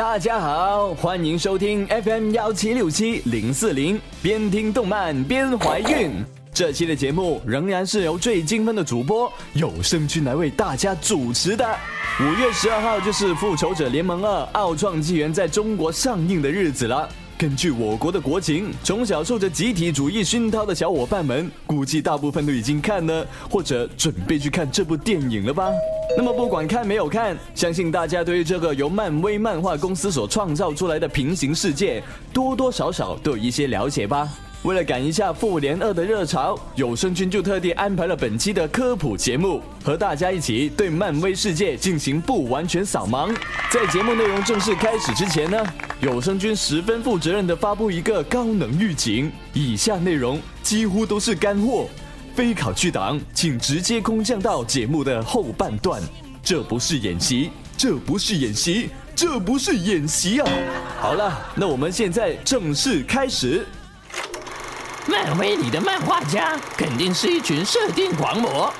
大家好，欢迎收听 FM 幺七六七零四零，边听动漫边怀孕。这期的节目仍然是由最精分的主播有声君来为大家主持的。五月十二号就是《复仇者联盟二：奥创纪元》在中国上映的日子了。根据我国的国情，从小受着集体主义熏陶的小伙伴们，估计大部分都已经看了或者准备去看这部电影了吧？那么不管看没有看，相信大家对于这个由漫威漫画公司所创造出来的平行世界，多多少少都有一些了解吧。为了赶一下《复联二》的热潮，有声君就特地安排了本期的科普节目，和大家一起对漫威世界进行不完全扫盲。在节目内容正式开始之前呢，有声君十分负责任的发布一个高能预警：以下内容几乎都是干货，非考据党请直接空降到节目的后半段。这不是演习，这不是演习，这不是演习啊！好了，那我们现在正式开始。漫威里的漫画家肯定是一群设定狂魔。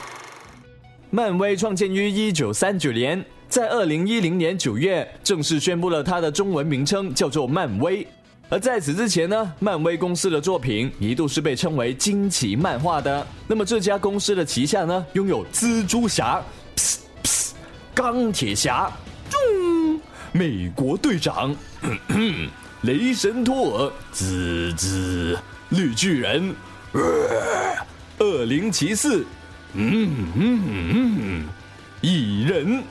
漫威创建于一九三九年，在二零一零年九月正式宣布了它的中文名称叫做漫威。而在此之前呢，漫威公司的作品一度是被称为惊奇漫画的。那么这家公司的旗下呢，拥有蜘蛛侠、钢铁侠、美国队长、雷神托尔、滋滋。绿巨人，恶灵骑士，嗯嗯嗯，蚁人，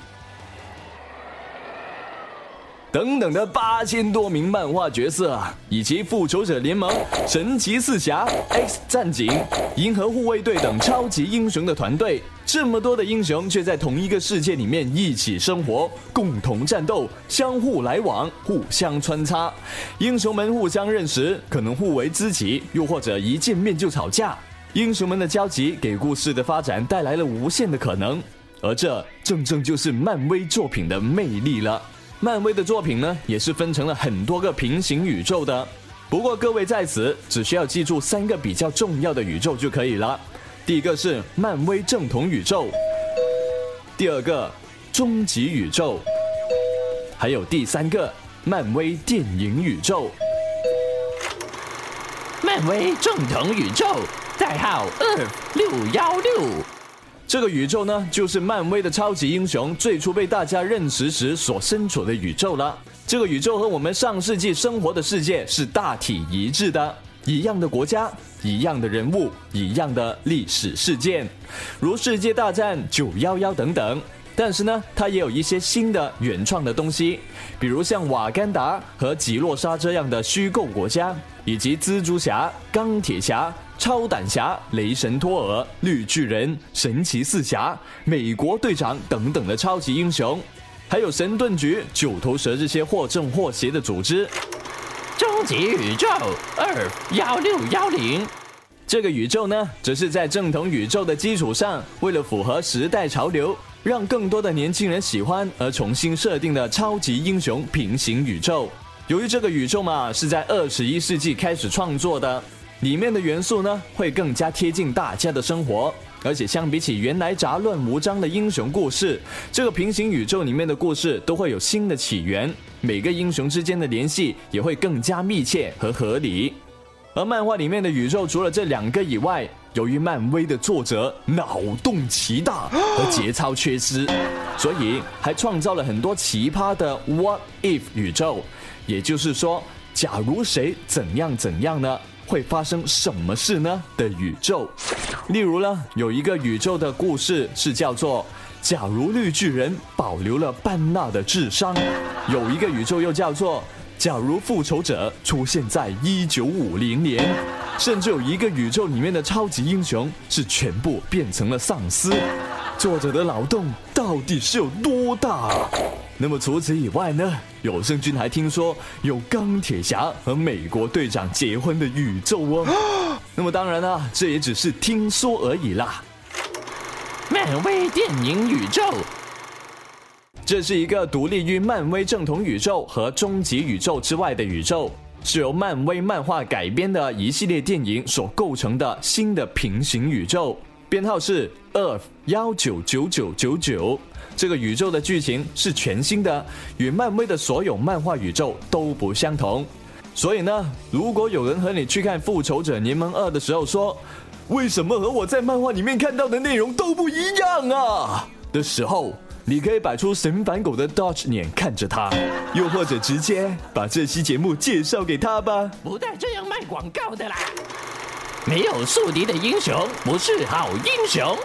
等等的八千多名漫画角色，以及复仇者联盟、神奇四侠、X 战警、银河护卫队等超级英雄的团队。这么多的英雄却在同一个世界里面一起生活，共同战斗，相互来往，互相穿插。英雄们互相认识，可能互为知己，又或者一见面就吵架。英雄们的交集给故事的发展带来了无限的可能，而这正正就是漫威作品的魅力了。漫威的作品呢，也是分成了很多个平行宇宙的。不过各位在此只需要记住三个比较重要的宇宙就可以了。第一个是漫威正统宇宙，第二个终极宇宙，还有第三个漫威电影宇宙。漫威正统宇宙代号二六幺六，这个宇宙呢，就是漫威的超级英雄最初被大家认识时所身处的宇宙了。这个宇宙和我们上世纪生活的世界是大体一致的。一样的国家，一样的人物，一样的历史事件，如世界大战、九幺幺等等。但是呢，它也有一些新的原创的东西，比如像瓦干达和吉洛莎这样的虚构国家，以及蜘蛛侠、钢铁侠、超胆侠、雷神托尔、绿巨人、神奇四侠、美国队长等等的超级英雄，还有神盾局、九头蛇这些或正或邪的组织。终极宇宙二幺六幺零，这个宇宙呢，则是在正统宇宙的基础上，为了符合时代潮流，让更多的年轻人喜欢而重新设定的超级英雄平行宇宙。由于这个宇宙嘛，是在二十一世纪开始创作的，里面的元素呢，会更加贴近大家的生活。而且相比起原来杂乱无章的英雄故事，这个平行宇宙里面的故事都会有新的起源，每个英雄之间的联系也会更加密切和合理。而漫画里面的宇宙除了这两个以外，由于漫威的作者脑洞奇大和节操缺失，所以还创造了很多奇葩的 What If 宇宙，也就是说，假如谁怎样怎样呢？会发生什么事呢？的宇宙，例如呢，有一个宇宙的故事是叫做“假如绿巨人保留了班纳的智商”，有一个宇宙又叫做“假如复仇者出现在一九五零年”，甚至有一个宇宙里面的超级英雄是全部变成了丧尸。作者的脑洞到底是有多大？那么除此以外呢？有声君还听说有钢铁侠和美国队长结婚的宇宙哦。那么当然啦，这也只是听说而已啦。漫威电影宇宙，这是一个独立于漫威正统宇宙和终极宇宙之外的宇宙，是由漫威漫画改编的一系列电影所构成的新的平行宇宙。编号是 Earth 幺九九九九九。这个宇宙的剧情是全新的，与漫威的所有漫画宇宙都不相同。所以呢，如果有人和你去看《复仇者联盟二》的时候说，为什么和我在漫画里面看到的内容都不一样啊？的时候，你可以摆出神反狗的 Dodge 脸看着他，又或者直接把这期节目介绍给他吧。不带这样卖广告的啦！没有宿敌的英雄不是好英雄。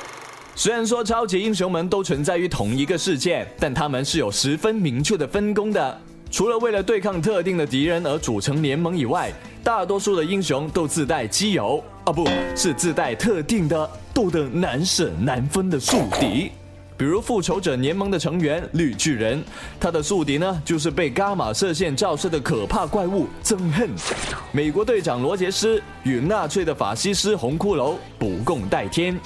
虽然说超级英雄们都存在于同一个世界，但他们是有十分明确的分工的。除了为了对抗特定的敌人而组成联盟以外，大多数的英雄都自带基友啊，不是自带特定的斗得难舍难分的宿敌。比如复仇者联盟的成员绿巨人，他的宿敌呢就是被伽马射线照射的可怕怪物憎恨。美国队长罗杰斯与纳粹的法西斯红骷髅不共戴天。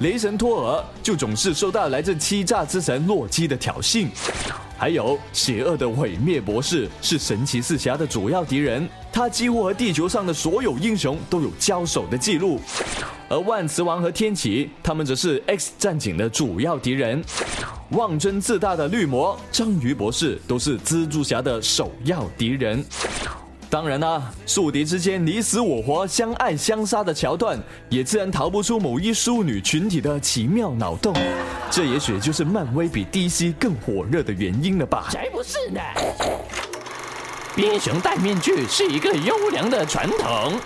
雷神托尔就总是受到来自欺诈之神洛基的挑衅，还有邪恶的毁灭博士是神奇四侠的主要敌人，他几乎和地球上的所有英雄都有交手的记录，而万磁王和天启他们则是 X 战警的主要敌人，妄尊自大的绿魔、章鱼博士都是蜘蛛侠的首要敌人。当然啦，宿敌之间你死我活、相爱相杀的桥段，也自然逃不出某一淑女群体的奇妙脑洞。这也许就是漫威比 DC 更火热的原因了吧？才不是呢！英雄戴面具是一个优良的传统，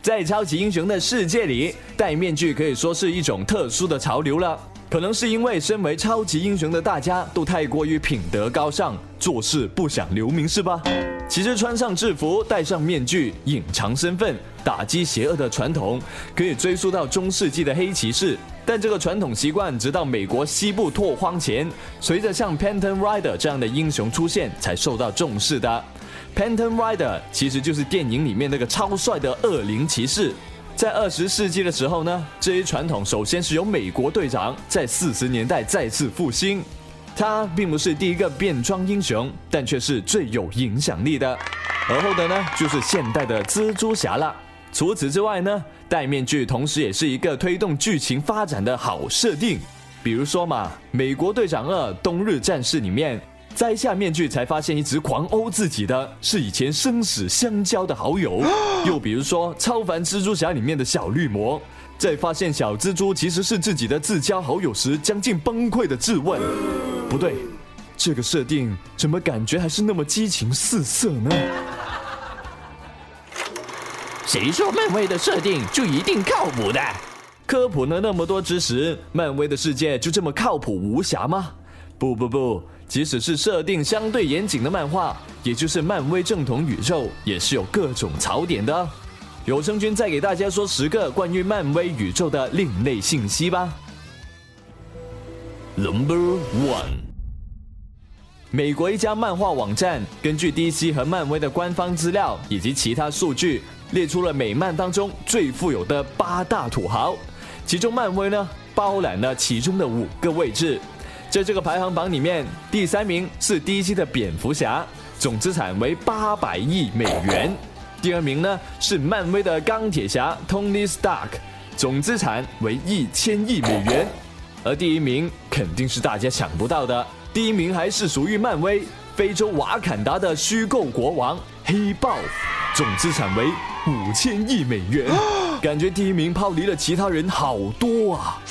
在超级英雄的世界里，戴面具可以说是一种特殊的潮流了。可能是因为身为超级英雄的大家都太过于品德高尚，做事不想留名是吧？其实穿上制服、戴上面具、隐藏身份、打击邪恶的传统，可以追溯到中世纪的黑骑士。但这个传统习惯，直到美国西部拓荒前，随着像 Phantom Rider 这样的英雄出现，才受到重视的。Phantom Rider 其实就是电影里面那个超帅的恶灵骑士。在二十世纪的时候呢，这一传统首先是由美国队长在四十年代再次复兴。他并不是第一个变装英雄，但却是最有影响力的。而后的呢，就是现代的蜘蛛侠了。除此之外呢，戴面具同时也是一个推动剧情发展的好设定。比如说嘛，《美国队长二：冬日战士》里面。摘下面具，才发现一直狂殴自己的是以前生死相交的好友。又比如说，《超凡蜘蛛侠》里面的小绿魔，在发现小蜘蛛其实是自己的自交好友时，将近崩溃的质问：“不对，这个设定怎么感觉还是那么激情四射呢？”谁说漫威的设定就一定靠谱的？科普了那么多知识，漫威的世界就这么靠谱无瑕吗？不不不。即使是设定相对严谨的漫画，也就是漫威正统宇宙，也是有各种槽点的。有声君再给大家说十个关于漫威宇宙的另类信息吧。Number one，美国一家漫画网站根据 DC 和漫威的官方资料以及其他数据，列出了美漫当中最富有的八大土豪，其中漫威呢包揽了其中的五个位置。在这个排行榜里面，第三名是 DC 的蝙蝠侠，总资产为八百亿美元。第二名呢是漫威的钢铁侠 Tony Stark，总资产为一千亿美元。而第一名肯定是大家想不到的，第一名还是属于漫威非洲瓦坎达的虚构国王黑豹，总资产为五千亿美元。感觉第一名抛离了其他人好多啊！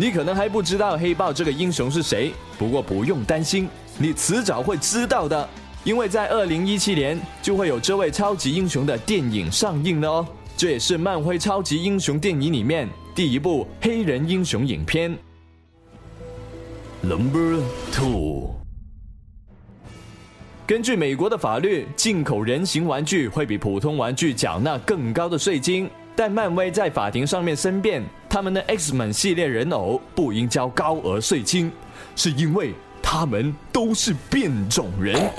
你可能还不知道黑豹这个英雄是谁，不过不用担心，你迟早会知道的，因为在二零一七年就会有这位超级英雄的电影上映了哦。这也是漫威超级英雄电影里面第一部黑人英雄影片。Number two，根据美国的法律，进口人形玩具会比普通玩具缴纳更高的税金。但漫威在法庭上面申辩，他们的 X-Men 系列人偶不应交高额税金，是因为他们都是变种人。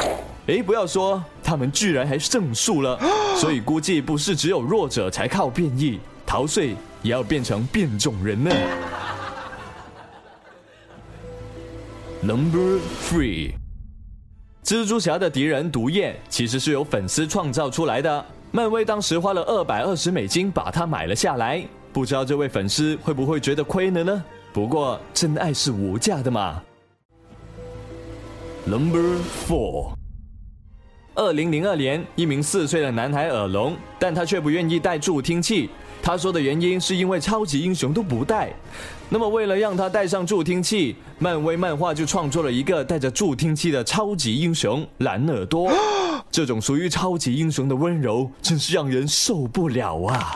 诶，不要说，他们居然还胜诉了，所以估计不是只有弱者才靠变异逃税，也要变成变种人呢。Number three，蜘蛛侠的敌人毒液其实是由粉丝创造出来的。漫威当时花了二百二十美金把它买了下来，不知道这位粉丝会不会觉得亏了呢？不过真爱是无价的嘛。Number four，二零零二年，一名四岁的男孩耳聋，但他却不愿意戴助听器。他说的原因是因为超级英雄都不戴。那么为了让他戴上助听器，漫威漫画就创作了一个带着助听器的超级英雄蓝耳朵。这种属于超级英雄的温柔，真是让人受不了啊。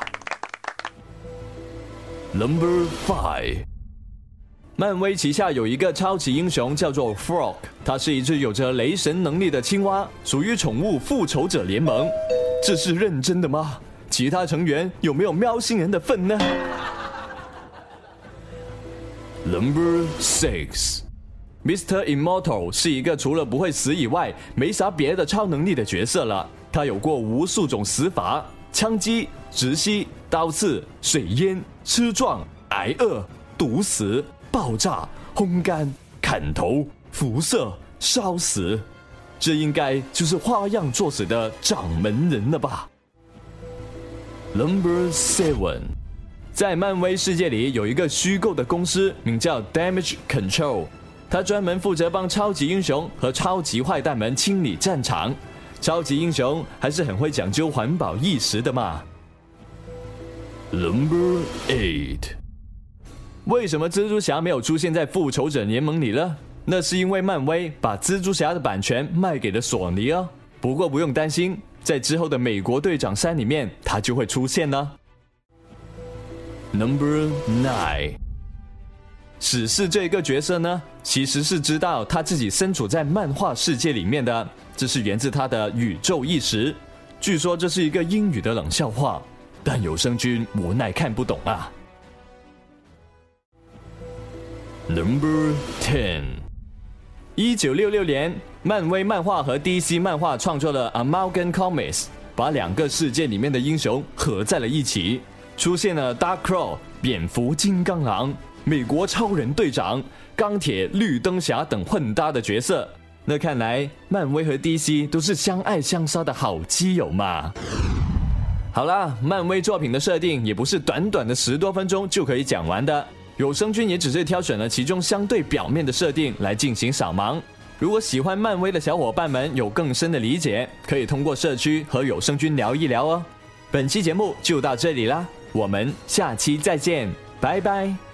Number five。漫威旗下有一个超级英雄叫做 Frog，他是一只有着雷神能力的青蛙，属于宠物复仇者联盟。这是认真的吗？其他成员有没有喵星人的份呢？Number six，Mr. Immortal 是一个除了不会死以外没啥别的超能力的角色了。他有过无数种死法：枪击、直吸、刀刺、水淹、吃撞、挨饿、毒死。爆炸、烘干、砍头、辐射、烧死，这应该就是花样作死的掌门人了吧？Number seven，在漫威世界里有一个虚构的公司，名叫 Damage Control，它专门负责帮超级英雄和超级坏蛋们清理战场。超级英雄还是很会讲究环保意识的嘛。Number eight。为什么蜘蛛侠没有出现在复仇者联盟里呢？那是因为漫威把蜘蛛侠的版权卖给了索尼哦。不过不用担心，在之后的美国队长三里面，他就会出现呢。Number nine，史诗这个角色呢，其实是知道他自己身处在漫画世界里面的，这是源自他的宇宙意识。据说这是一个英语的冷笑话，但有声君无奈看不懂啊。Number ten，一九六六年，漫威漫画和 DC 漫画创作了 Amalgam Comics，把两个世界里面的英雄合在了一起，出现了 Darkclaw、蝙蝠、金刚狼、美国超人队长、钢铁、绿灯侠等混搭的角色。那看来，漫威和 DC 都是相爱相杀的好基友嘛。好啦，漫威作品的设定也不是短短的十多分钟就可以讲完的。有声君也只是挑选了其中相对表面的设定来进行扫盲。如果喜欢漫威的小伙伴们有更深的理解，可以通过社区和有声君聊一聊哦。本期节目就到这里啦，我们下期再见，拜拜。